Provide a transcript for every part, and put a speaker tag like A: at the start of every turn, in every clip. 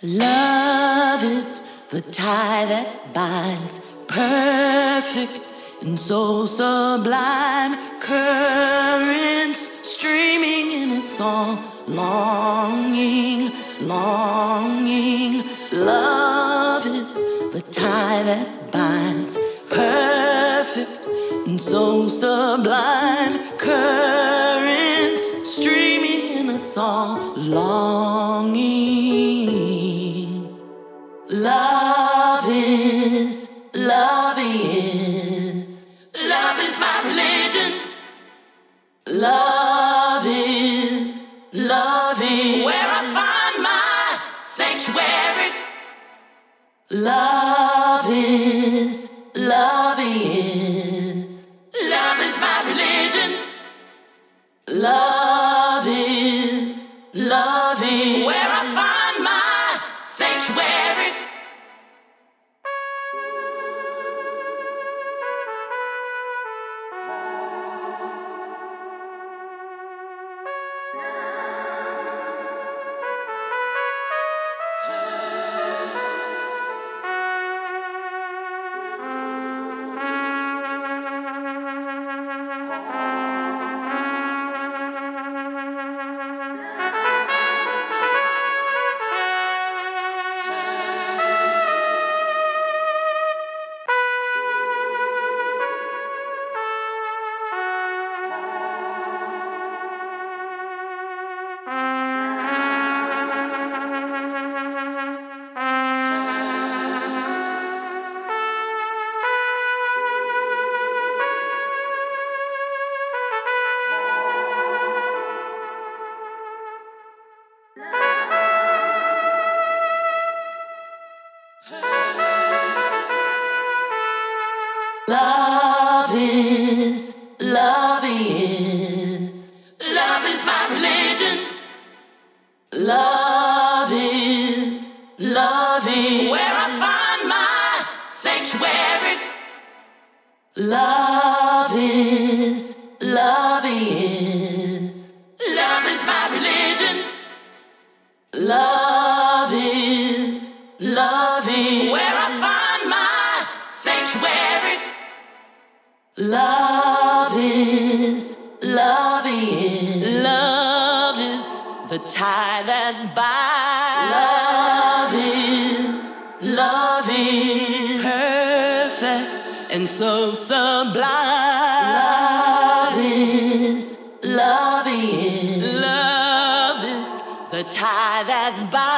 A: Love is the tie that binds, perfect and so sublime. Currents streaming in a song, longing, longing. Love is the tie that binds, perfect and so sublime. Currents streaming in a song, longing. Love is, love is, love is my religion. Love Love is, love is, love is the tie that binds. Love is, love is perfect and so sublime. Love is, love is, love is the tie that binds.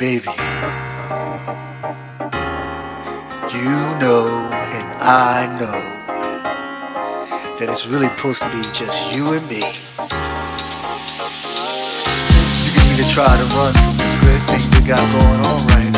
B: baby. You know, and I know, that it's really supposed to be just you and me. You get me to try to run from this good thing we got going on right